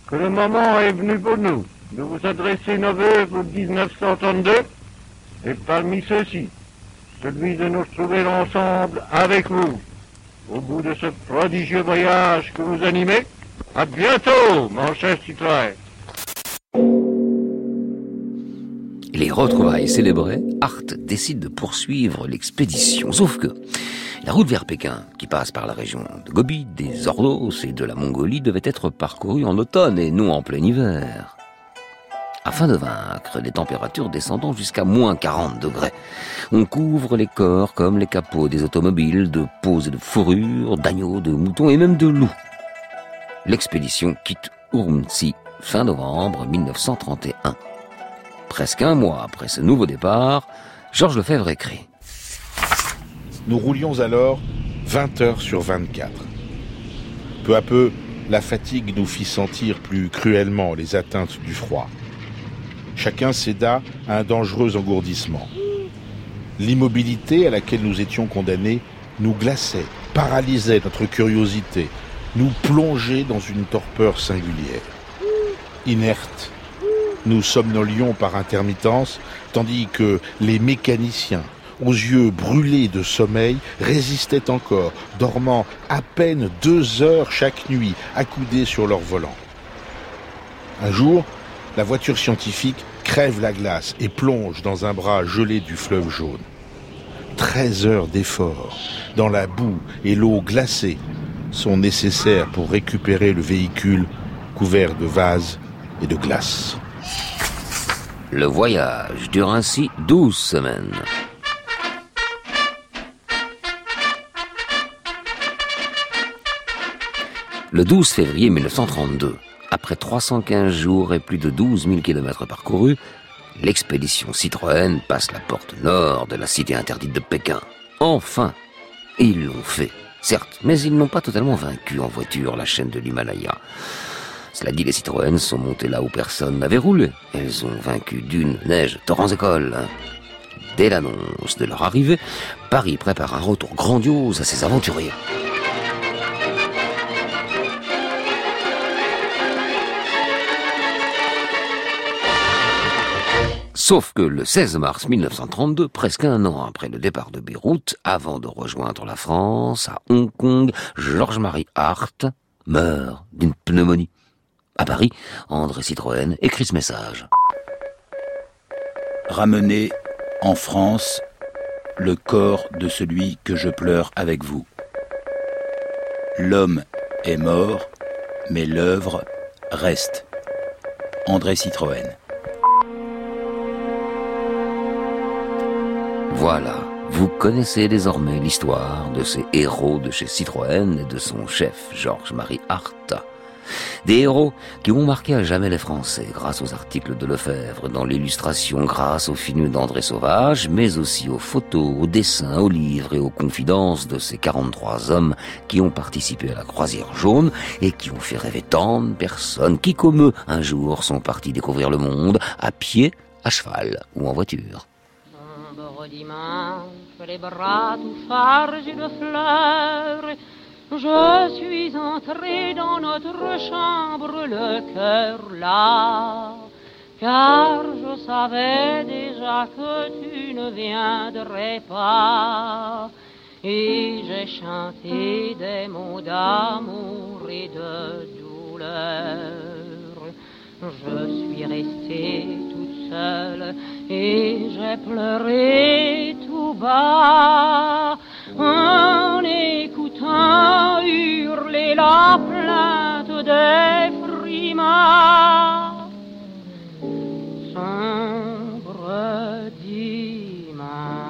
que le moment est venu pour nous de vous adresser nos voeux pour 1932, et parmi ceux-ci, celui de nous trouver ensemble avec vous au bout de ce prodigieux voyage que vous animez. À bientôt, mon cher Citroën. Les retrouvailles célébrées, Hart décide de poursuivre l'expédition. Sauf que la route vers Pékin, qui passe par la région de Gobi, des Ordos et de la Mongolie, devait être parcourue en automne et non en plein hiver afin de vaincre les températures descendant jusqu'à moins 40 degrés. On couvre les corps comme les capots des automobiles de peaux et de fourrures, d'agneaux, de moutons et même de loups. L'expédition quitte Urumtsi fin novembre 1931. Presque un mois après ce nouveau départ, Georges Lefebvre écrit. Nous roulions alors 20 heures sur 24. Peu à peu, la fatigue nous fit sentir plus cruellement les atteintes du froid. Chacun céda à un dangereux engourdissement. L'immobilité à laquelle nous étions condamnés nous glaçait, paralysait notre curiosité, nous plongeait dans une torpeur singulière. Inertes, nous somnolions par intermittence, tandis que les mécaniciens, aux yeux brûlés de sommeil, résistaient encore, dormant à peine deux heures chaque nuit, accoudés sur leur volant. Un jour, la voiture scientifique crève la glace et plonge dans un bras gelé du fleuve jaune. 13 heures d'effort dans la boue et l'eau glacée sont nécessaires pour récupérer le véhicule couvert de vases et de glace. Le voyage dure ainsi 12 semaines. Le 12 février 1932, après 315 jours et plus de 12 000 kilomètres parcourus, l'expédition Citroën passe la porte nord de la cité interdite de Pékin. Enfin ils l'ont fait, certes, mais ils n'ont pas totalement vaincu en voiture la chaîne de l'Himalaya. Cela dit, les Citroën sont montés là où personne n'avait roulé. Elles ont vaincu d'une neige, torrents écoles. Dès l'annonce de leur arrivée, Paris prépare un retour grandiose à ses aventuriers. Sauf que le 16 mars 1932, presque un an après le départ de Beyrouth, avant de rejoindre la France, à Hong Kong, Georges-Marie Hart meurt d'une pneumonie. À Paris, André Citroën écrit ce message. Ramenez en France le corps de celui que je pleure avec vous. L'homme est mort, mais l'œuvre reste. André Citroën. Voilà, vous connaissez désormais l'histoire de ces héros de chez Citroën et de son chef, Georges-Marie Hart. Des héros qui ont marqué à jamais les Français grâce aux articles de Lefebvre, dans l'illustration grâce aux films d'André Sauvage, mais aussi aux photos, aux dessins, aux livres et aux confidences de ces 43 hommes qui ont participé à la croisière jaune et qui ont fait rêver tant de personnes qui, comme eux, un jour sont partis découvrir le monde à pied, à cheval ou en voiture. Les bras tout de fleurs, je suis entré dans notre chambre, le cœur là, car je savais déjà que tu ne viendrais pas. Et j'ai chanté des mots d'amour et de douleur. Je suis restée seule et j'ai pleuré tout bas en écoutant hurler la plainte des frimas. Sombre dimanche,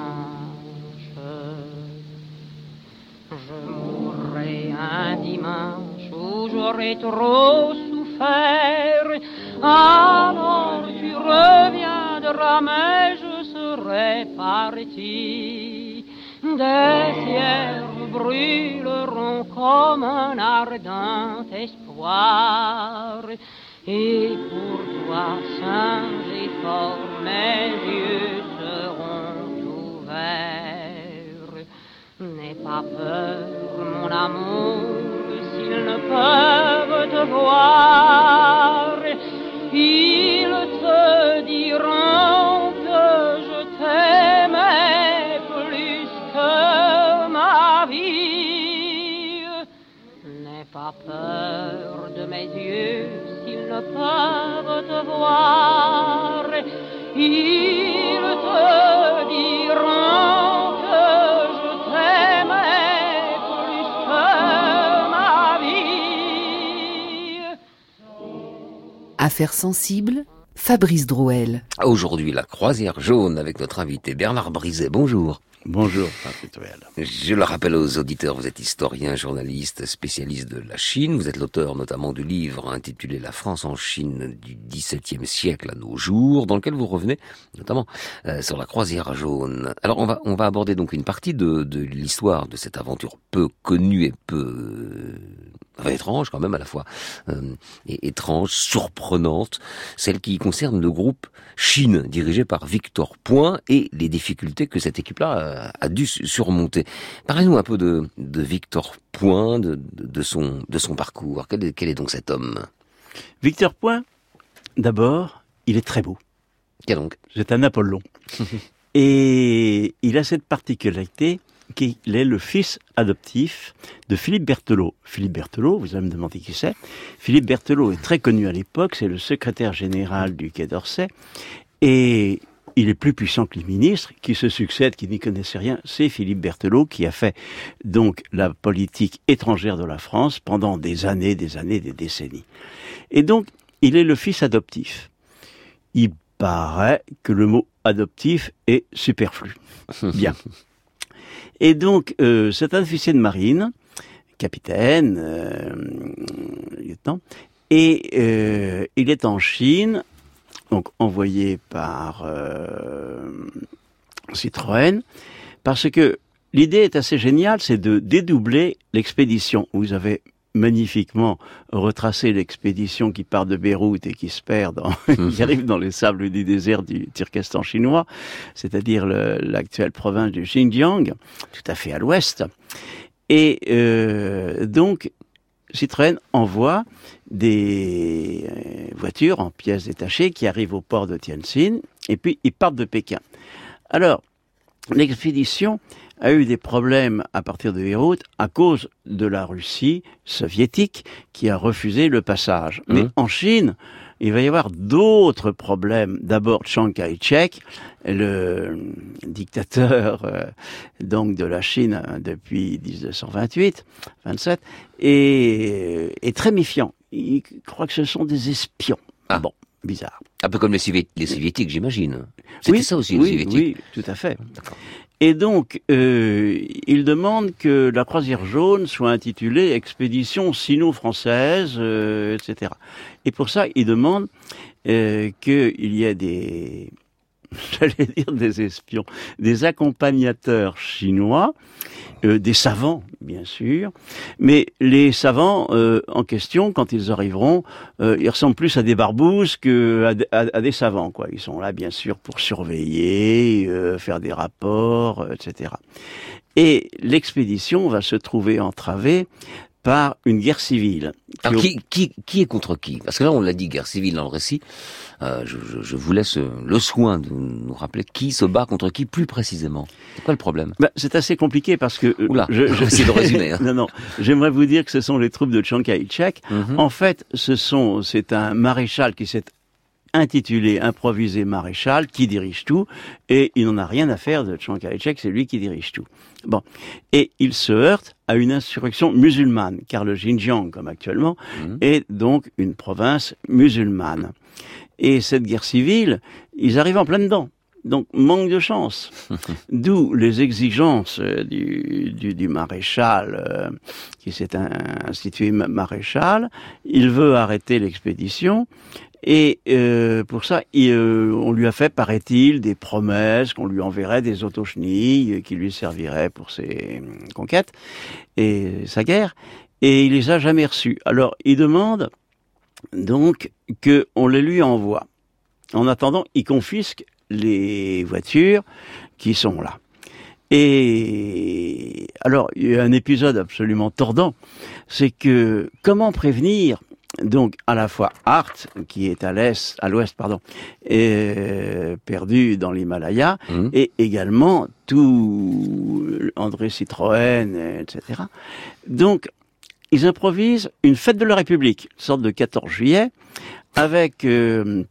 je mourrai un dimanche où j'aurai trop souffert. Tu reviendras, mais je serai parti des cierges brûleront comme un ardent espoir. Et pour toi, saint et fort, mes yeux seront ouverts. N'aie pas peur, mon amour, s'ils ne peuvent te voir. Peuvent te voir. Ils te diront que je t'aimais plus que ma vie. Affaires sensibles Fabrice Drouel. Aujourd'hui, la croisière jaune avec notre invité Bernard Brizet. Bonjour. Bonjour, Je le rappelle aux auditeurs, vous êtes historien, journaliste, spécialiste de la Chine. Vous êtes l'auteur notamment du livre intitulé La France en Chine du XVIIe siècle à nos jours, dans lequel vous revenez notamment euh, sur la croisière jaune. Alors on va on va aborder donc une partie de, de l'histoire de cette aventure peu connue et peu étrange quand même à la fois euh, et étrange, surprenante, celle qui concerne le groupe Chine dirigé par Victor Point et les difficultés que cette équipe-là a, dû surmonter. Parlez-nous un peu de, de Victor Point, de, de, son, de son parcours. Quel est, quel est donc cet homme? Victor Point, d'abord, il est très beau. Quel donc? C'est un Apollon. et il a cette particularité qu'il est le fils adoptif de Philippe Berthelot. Philippe Berthelot, vous allez me demander qui c'est. Philippe Berthelot est très connu à l'époque, c'est le secrétaire général du Quai d'Orsay. Et il est plus puissant que les ministres qui se succèdent, qui n'y connaissaient rien. C'est Philippe Berthelot qui a fait donc la politique étrangère de la France pendant des années, des années, des décennies. Et donc, il est le fils adoptif. Il paraît que le mot adoptif est superflu. Bien. Et donc, euh, c'est un officier de marine, capitaine, euh, lieutenant, et euh, il est en Chine, donc envoyé par euh, Citroën, parce que l'idée est assez géniale, c'est de dédoubler l'expédition. Vous avez magnifiquement retracé l'expédition qui part de Beyrouth et qui se perd dans, qui arrive dans les sables du désert du Turkestan chinois, c'est-à-dire l'actuelle province du Xinjiang, tout à fait à l'ouest. Et euh, donc, Citroën envoie des euh, voitures en pièces détachées qui arrivent au port de Tianjin et puis ils partent de Pékin. Alors, l'expédition a eu des problèmes à partir de Beyrouth à cause de la Russie soviétique qui a refusé le passage. Mais Mhm. en Chine, il va y avoir d'autres problèmes. D'abord, Chiang Kai-shek, le dictateur euh, donc de la Chine euh, depuis 1928, 27, est, est très méfiant. Il croit que ce sont des espions. Ah. Bon, bizarre. Un peu comme les, Sovié- les soviétiques, j'imagine. C'était Oui, ça aussi, les oui, soviétiques. Oui, tout à fait. Et donc, euh, il demande que la croisière jaune soit intitulée Expédition sino-française, euh, etc. Et pour ça, il demande euh, qu'il y ait des, j'allais dire des espions, des accompagnateurs chinois, euh, des savants, bien sûr, mais les savants euh, en question, quand ils arriveront, euh, ils ressemblent plus à des barbouzes que à, des- savants, quoi. Ils sont là, bien sûr, pour surveiller, euh, faire des rapports, euh, etc. Et l'expédition va se trouver entravée par une guerre civile. qui Alors, qui, qui, qui est contre qui? Parce que là, on l'a dit, guerre civile dans le récit. Euh, je, je- je vous laisse euh, le soin de nous rappeler qui se bat contre qui plus précisément. C'est quoi le problème? Bah, c'est assez compliqué parce que euh, Oula, on va essayer de résumer, hein. non, non, j'aimerais vous dire que ce sont les troupes de Chiang Kai-shek. Mhm. En fait, ce sont, c'est un maréchal qui s'est intitulé improvisé maréchal qui dirige tout et il n'en a rien à faire de Chiang Kai-shek, c'est lui qui dirige tout. Bon, et il se heurte à une insurrection musulmane car le Xinjiang, comme actuellement, Mhm. est donc une province musulmane. Et cette guerre civile, ils arrivent en plein dedans. Donc, manque de chance. D'où les exigences euh, du, du, du maréchal, euh, qui s'est institué ma- maréchal. Il veut arrêter l'expédition. Et euh, pour ça, il, euh, on lui a fait, paraît-il, des promesses qu'on lui enverrait des autochenilles qui lui serviraient pour ses euh, conquêtes et sa guerre. Et il les a jamais reçues. Alors, il demande donc qu'on les lui envoie. En attendant, il confisque les voitures qui sont là. Et alors, il y a un épisode absolument tordant, c'est que comment prévenir donc à la fois Art, qui est à l'est, à l'ouest, pardon, et perdu dans l'Himalaya, Mhm. et également tout André Citroën, etc. Donc, ils improvisent une fête de la République, une sorte de 14 juillet, avec euh,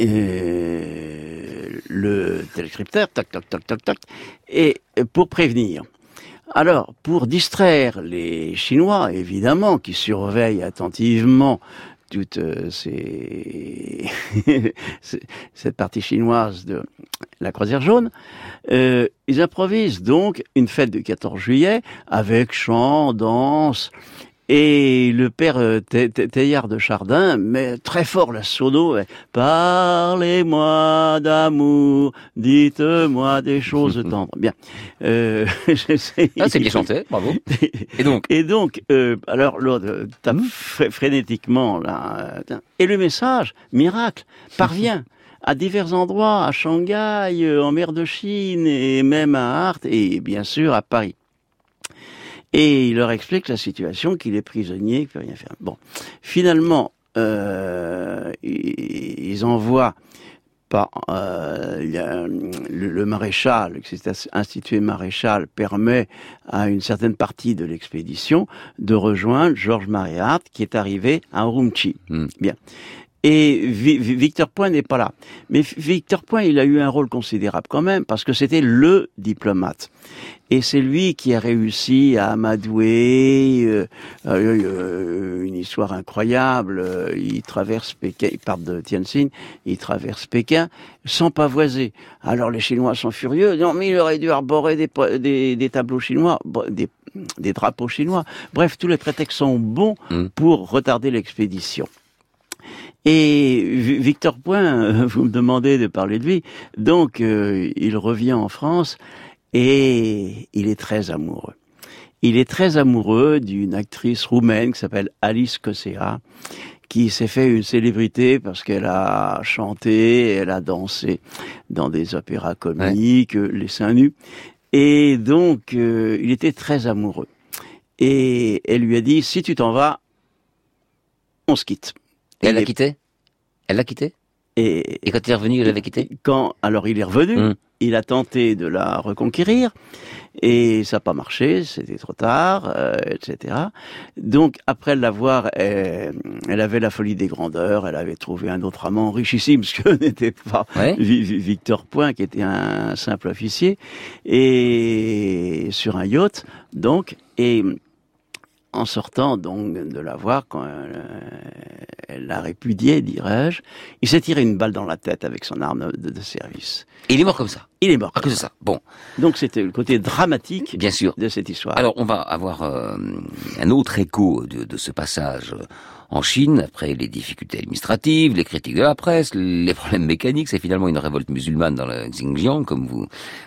euh, le téléscripteur, tac, tac, tac, tac, tac, et pour prévenir. Alors, pour distraire les Chinois, évidemment, qui surveillent attentivement toute euh, ces... cette partie chinoise de la croisière jaune, euh, ils improvisent donc une fête du 14 juillet avec chant, danse, et le père euh, Théillard de Chardin met très fort la sono. Parlez-moi d'amour, dites-moi des choses tendres. Bien. Euh, Ah, c'est bien chanté, bravo. Et donc et donc, euh, alors tape fr- frénétiquement là, et le message, miracle, parvient à divers endroits, à Shanghai, en mer de Chine et même à Art et bien sûr à Paris. Et il leur explique la situation, qu'il est prisonnier, qu'il peut rien faire. Bon, finalement, euh, ils envoient par euh, le, le maréchal, qui s'est as- institué maréchal, permet à une certaine partie de l'expédition de rejoindre Georges Mariart, qui est arrivé à Urumqi. Hmm. Bien. Et Vi- Vi- Victor Point n'est pas là. Mais Victor Point, il a eu un rôle considérable quand même, parce que c'était le diplomate. Et c'est lui qui a réussi à amadouer euh, euh, euh, une histoire incroyable. Euh, Il traverse Pékin, il part de Tianjin, il traverse Pékin sans pavoiser. Alors les Chinois sont furieux. Non, mais il aurait dû arborer des, des, des tableaux chinois, des, des drapeaux chinois. Bref, tous les prétextes sont bons Mm. pour retarder l'expédition. Et Vi- Victor Point, euh, vous me demandez de parler de lui, donc euh, il revient en France et il est très amoureux. Il est très amoureux d'une actrice roumaine qui s'appelle Alice Cossea, qui s'est fait une célébrité parce qu'elle a chanté, elle a dansé dans des opéras comiques, les seins nus. Et donc, euh, il était très amoureux. Et elle lui a dit, si tu t'en vas, on se quitte. Et elle l'a quitté? Elle l'a quitté? Et, Et quand il est revenu, il l'avait quitté? Quand, alors il est revenu, Mm. il a tenté de la reconquérir, et ça n'a pas marché, c'était trop tard, euh, etc. Donc, après l'avoir, euh, elle avait la folie des grandeurs, elle avait trouvé un autre amant richissime, ce que n'était pas Ouais. Victor Point, qui était un simple officier, et sur un yacht, donc, et en sortant donc de la voir, quand elle, elle l'a répudié, dirais-je, il s'est tiré une balle dans la tête avec son arme de, de service. Et il est mort comme ça. Il est mort. À cause de ça. Bon, Donc c'était le côté dramatique bien sûr. de cette histoire. Alors, on va avoir euh, un autre écho de, de ce passage euh, en Chine, après les difficultés administratives, les critiques de la presse, les problèmes mécaniques. C'est finalement une révolte musulmane dans le Xinjiang, comme vous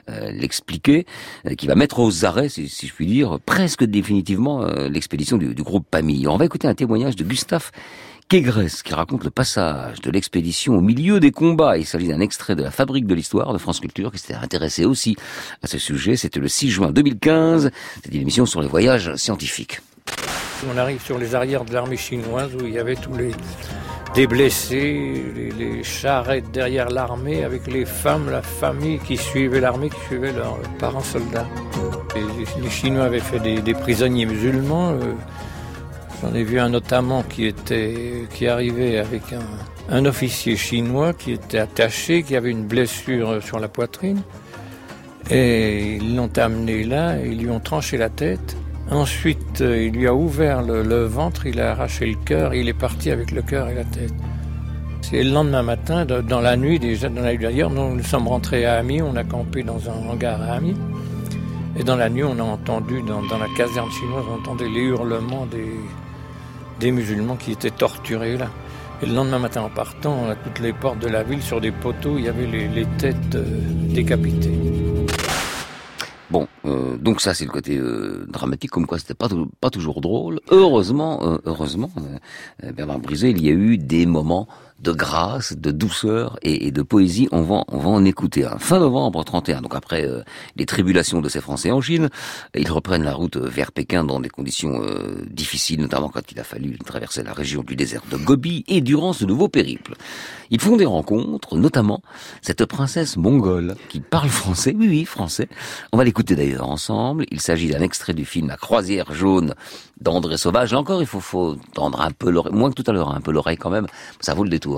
euh, l'expliquez, euh, qui va mettre aux arrêts, si, je puis dire, presque définitivement euh, l'expédition du, groupe Pamille. On va écouter un témoignage de Gustave Kégresse, qui raconte le passage de l'expédition au milieu des combats. Il s'agit d'un extrait de la Fabrique de l'Histoire de France Culture, qui s'était intéressé aussi à ce sujet. C'était le 6 juin 2015. C'était une émission sur les voyages scientifiques. On arrive sur les arrières de l'armée chinoise où il y avait tous les des blessés, les, charrettes derrière l'armée avec les femmes, la famille qui suivait l'armée, qui suivait leurs parents soldats. Les- Chinois avaient fait des, prisonniers musulmans. euh, J'en ai vu un notamment qui était qui arrivait avec un, un officier chinois qui était attaché, qui avait une blessure sur la poitrine. Et ils l'ont amené là, et ils lui ont tranché la tête. Ensuite, euh, il lui a ouvert le, ventre, il a arraché le cœur, il est parti avec le cœur et la tête. C'est le lendemain matin, dans la nuit, déjà dans la nuit d'ailleurs, nous, sommes rentrés à Amiens, on a campé dans un hangar à Amiens. Et dans la nuit, on a entendu, dans, la caserne chinoise, on entendait les hurlements des, musulmans qui étaient torturés là. Et le lendemain matin, en partant, à toutes les portes de la ville, sur des poteaux, il y avait les, les têtes euh, décapitées. Bon, euh, donc ça c'est le côté euh, dramatique, comme quoi c'était pas pas toujours drôle. Heureusement, euh, heureusement, Bernard Brisé, il y a eu des moments de grâce, de douceur et, de poésie. On va on va en écouter un. Fin novembre 31, donc après euh, les tribulations de ces Français en Chine, ils reprennent la route vers Pékin dans des conditions euh, difficiles, notamment quand il a fallu traverser la région du désert de Gobi et durant ce nouveau périple. Ils font des rencontres, notamment cette princesse mongole qui parle français, oui oui, français. On va l'écouter d'ailleurs ensemble. Il s'agit d'un extrait du film La croisière jaune d'André Sauvage. Là encore, il faut, faut tendre un peu l'oreille, moins que tout à l'heure, un peu l'oreille quand même. Ça vaut le détour.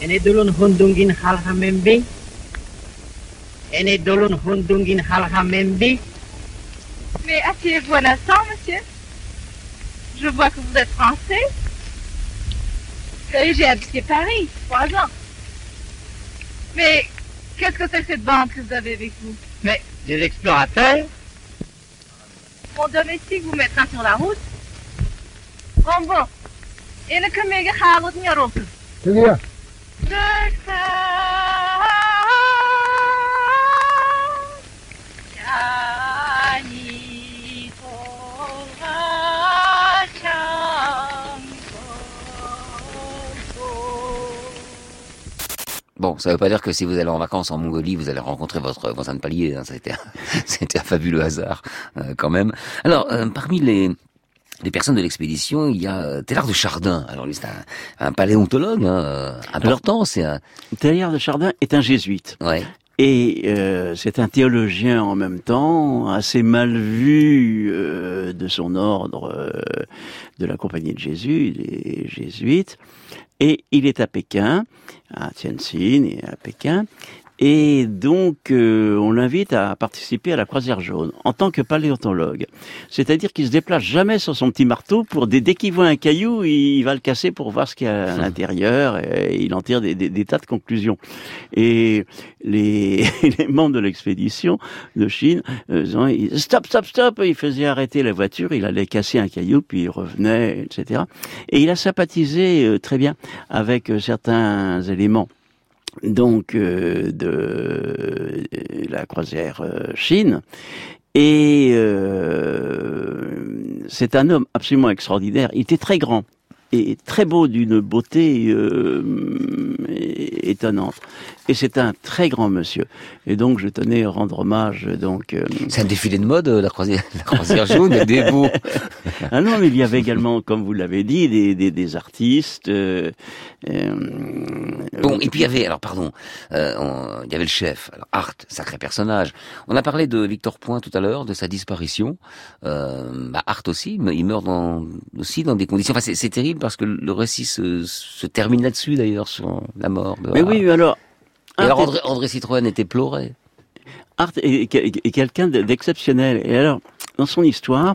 Ene dolon hondungin halha membe ene dolon hondungin halha membe Mais asseyez-vous un instant, monsieur. Je vois que vous êtes français. Vous savez, j'ai habité Paris, trois ans. Mais qu'est-ce que c'est que cette bande que vous avez avec vous? Mais des explorateurs Mon domestique vous mettra sur la route. Bon, ça veut pas dire que si vous allez en vacances en Mongolie, vous allez rencontrer votre voisin de palier. Hein. C'était, un, c'était un fabuleux hasard euh, quand même. Alors, euh, parmi les les personnes de l'expédition, il y a euh, Télard de Chardin. Alors c'est un, un paléontologue hein, euh, important. C'est un Teilhard de Chardin est un jésuite. ouais. Et euh, c'est un théologien en même temps, assez mal vu euh, de son ordre euh, de la Compagnie de Jésus, des jésuites. Et il est à Pékin, à Tianjin et à Pékin. Et donc, euh, on l'invite à participer à la croisière jaune en tant que paléontologue. C'est-à-dire qu'il se déplace jamais sur son petit marteau pour dès, dès qu'il voit un caillou, il, va le casser pour voir ce qu'il y a à l'intérieur et il en tire des, des- des tas de conclusions. Et les, les membres de l'expédition de Chine, euh, ils ont- stop, stop, stop, il faisait arrêter la voiture, il allait casser un caillou, puis il revenait, etc. Et il a sympathisé euh, très bien avec euh, certains éléments donc euh, de euh, la croisière euh, Chine. Et c'est un homme absolument extraordinaire. Il était très grand. Est très beau, d'une beauté euh, étonnante. Et c'est un très grand monsieur. Et donc, je tenais à rendre hommage. Donc, euh, c'est un défilé de mode, la croisière, la croisière jaune, des beaux. ah non, mais il y avait également, comme vous l'avez dit, des, des, des artistes. Euh, bon, et puis il y avait, alors pardon, on, il y avait le chef, alors Art, sacré personnage. On a parlé de Victor Point tout à l'heure, de sa disparition. Bah, Art aussi, il meurt dans, aussi dans des conditions. Enfin, c'est terrible parce que le récit se, se termine là-dessus d'ailleurs sur la mort. De mais oui, alors et alors André, André, Citroën était pleuré. Art est, est quelqu'un d'exceptionnel. Et alors, dans son histoire,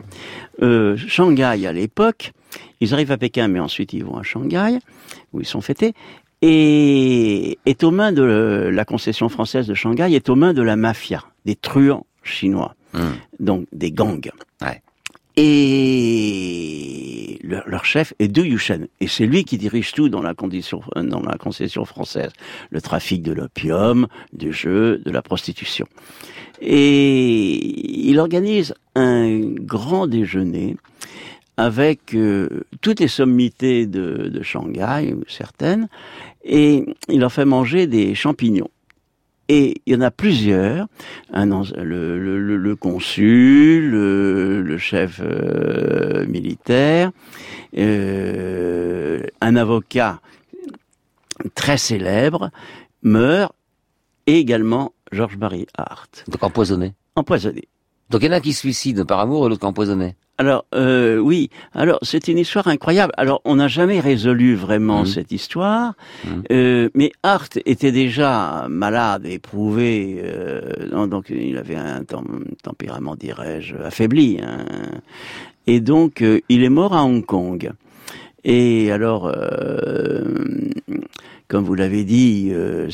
euh, Shanghai à l'époque, ils arrivent à Pékin, mais ensuite ils vont à Shanghai, où ils sont fêtés, et est aux mains de la concession française de Shanghai, est aux mains de la mafia, des truands chinois, hum. donc des gangs. Ouais. Et leur, chef est Du Yushen. Et c'est lui qui dirige tout dans la, condition, dans la concession française. Le trafic de l'opium, du jeu, de la prostitution. Et il organise un grand déjeuner avec euh, toutes les sommités de, de Shanghai, certaines, et il leur fait manger des champignons. Et il y en a plusieurs, un, le, le, le, consul, le, chef euh, militaire, euh, un avocat très célèbre meurt, et également Georges-Marie Hart. Donc empoisonné Empoisonné. Donc il y en a qui se suicident par amour et l'autre qui empoisonné. Alors euh, oui, alors c'est une histoire incroyable. Alors on n'a jamais résolu vraiment mmh. cette histoire, mmh. euh, mais Hart était déjà malade, éprouvé, euh, donc il avait un tempérament, dirais-je, affaibli, hein. et donc euh, il est mort à Hong Kong. Et alors, euh, comme vous l'avez dit, euh,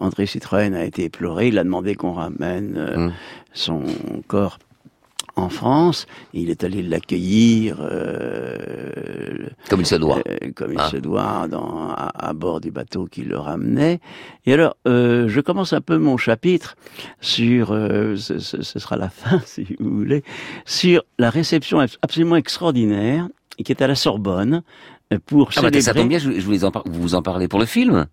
André Citroën a été éploré. Il a demandé qu'on ramène mmh. son corps en France. Il est allé l'accueillir euh, comme il se doit, euh, comme il ah. se doit, dans, à, bord du bateau qui le ramenait. Et alors, euh, je commence un peu mon chapitre sur, ce, ce, sera la fin si vous voulez, sur la réception absolument extraordinaire qui est à la Sorbonne pour ah bah, célébrer. ça tombe bien, je, je vous en vous en parlez pour le film.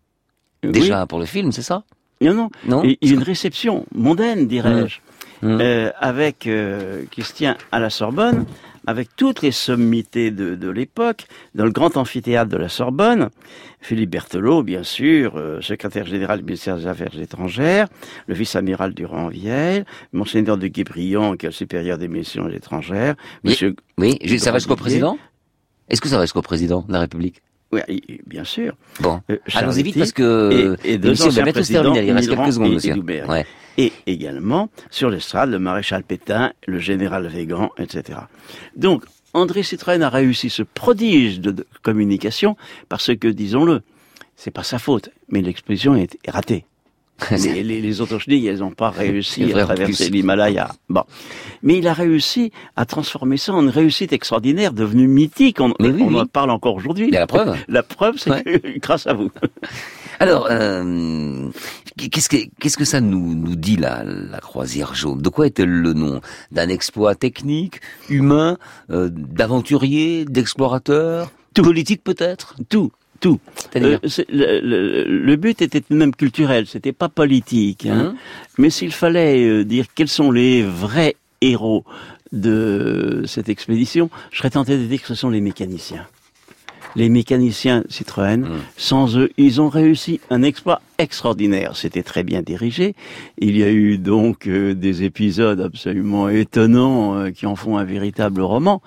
Déjà pour le film, c'est ça? Non, non. non? A une réception mondaine, dirais-je. Mmh. Euh, avec euh, qui se tient à la Sorbonne, avec toutes les sommités de, de l'époque, dans le grand amphithéâtre de la Sorbonne, Philippe Berthelot, bien sûr, euh, secrétaire général du ministère des Affaires étrangères, le vice-amiral Durand-Viel, monseigneur de Guébriand, qui est le supérieur des missions étrangères, monsieur... Oui, ça va jusqu'au président? Est-ce que ça va jusqu'au président de la République? Oui, bien sûr. Bon, euh, allons-y vite parce que et, et deux anciens présidents, il reste quelques secondes, monsieur. Ouais et également sur l'estrade le maréchal Pétain, le général Végan, etc. Donc André Citroën a réussi ce prodige de, communication parce que, disons-le, c'est pas sa faute, mais l'exposition est ratée. les, les, les autres chenilles, elles n'ont pas réussi à traverser l'Himalaya. Bon, mais il a réussi à transformer ça en une réussite extraordinaire, devenue mythique. On, on en parle encore aujourd'hui. La preuve. La preuve, c'est grâce à vous. Alors, euh, qu'est-ce que qu'est-ce que ça nous nous dit la la croisière jaune? De quoi est-elle le nom? D'un exploit technique, humain, euh, d'aventurier, d'explorateur, politique peut-être? Tout tout. Euh, le, le, le, but était même culturel, c'était pas politique. Hein. Hein Mais s'il fallait euh, dire quels sont les vrais héros de cette expédition, je serais tenté de dire que ce sont les mécaniciens les mécaniciens Citroën. Mmh. Sans eux, ils ont réussi un exploit extraordinaire. C'était très bien dirigé. Il y a eu donc euh, des épisodes absolument étonnants euh, qui en font un véritable roman.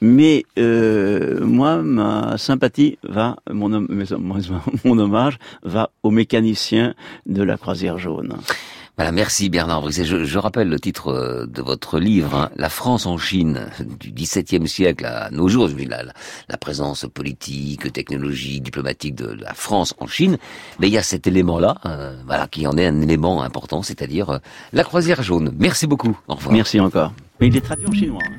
Mais euh, moi, ma sympathie va, mon, mon hommage va aux mécaniciens de la croisière jaune. Voilà, merci Bernard Brisset. Je, je, rappelle le titre euh, de votre livre, hein, La France en Chine, du XVIIe siècle à nos jours, la, la, la présence politique, technologique, diplomatique de la France en Chine. Mais il y a cet élément-là, euh, voilà, qui en est un élément important, c'est-à-dire euh, la croisière jaune. Merci beaucoup. Au revoir. Merci encore. Mais il est traduit en chinois. Hein.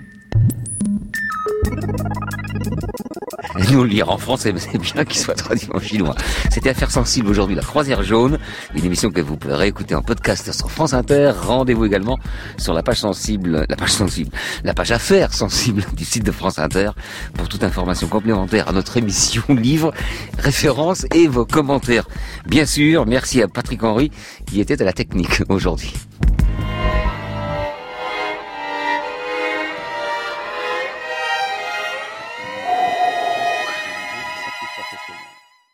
Nous le lire en français, mais c'est bien qu'il soit traduit en chinois. C'était Affaire sensible aujourd'hui, la croisière jaune, une émission que vous pouvez réécouter en podcast sur France Inter. Rendez-vous également sur la page sensible, la page sensible, la page affaires sensible du site de France Inter pour toute information complémentaire à notre émission, livre, références et vos commentaires. Bien sûr, merci à Patrick Henry qui était à la technique aujourd'hui.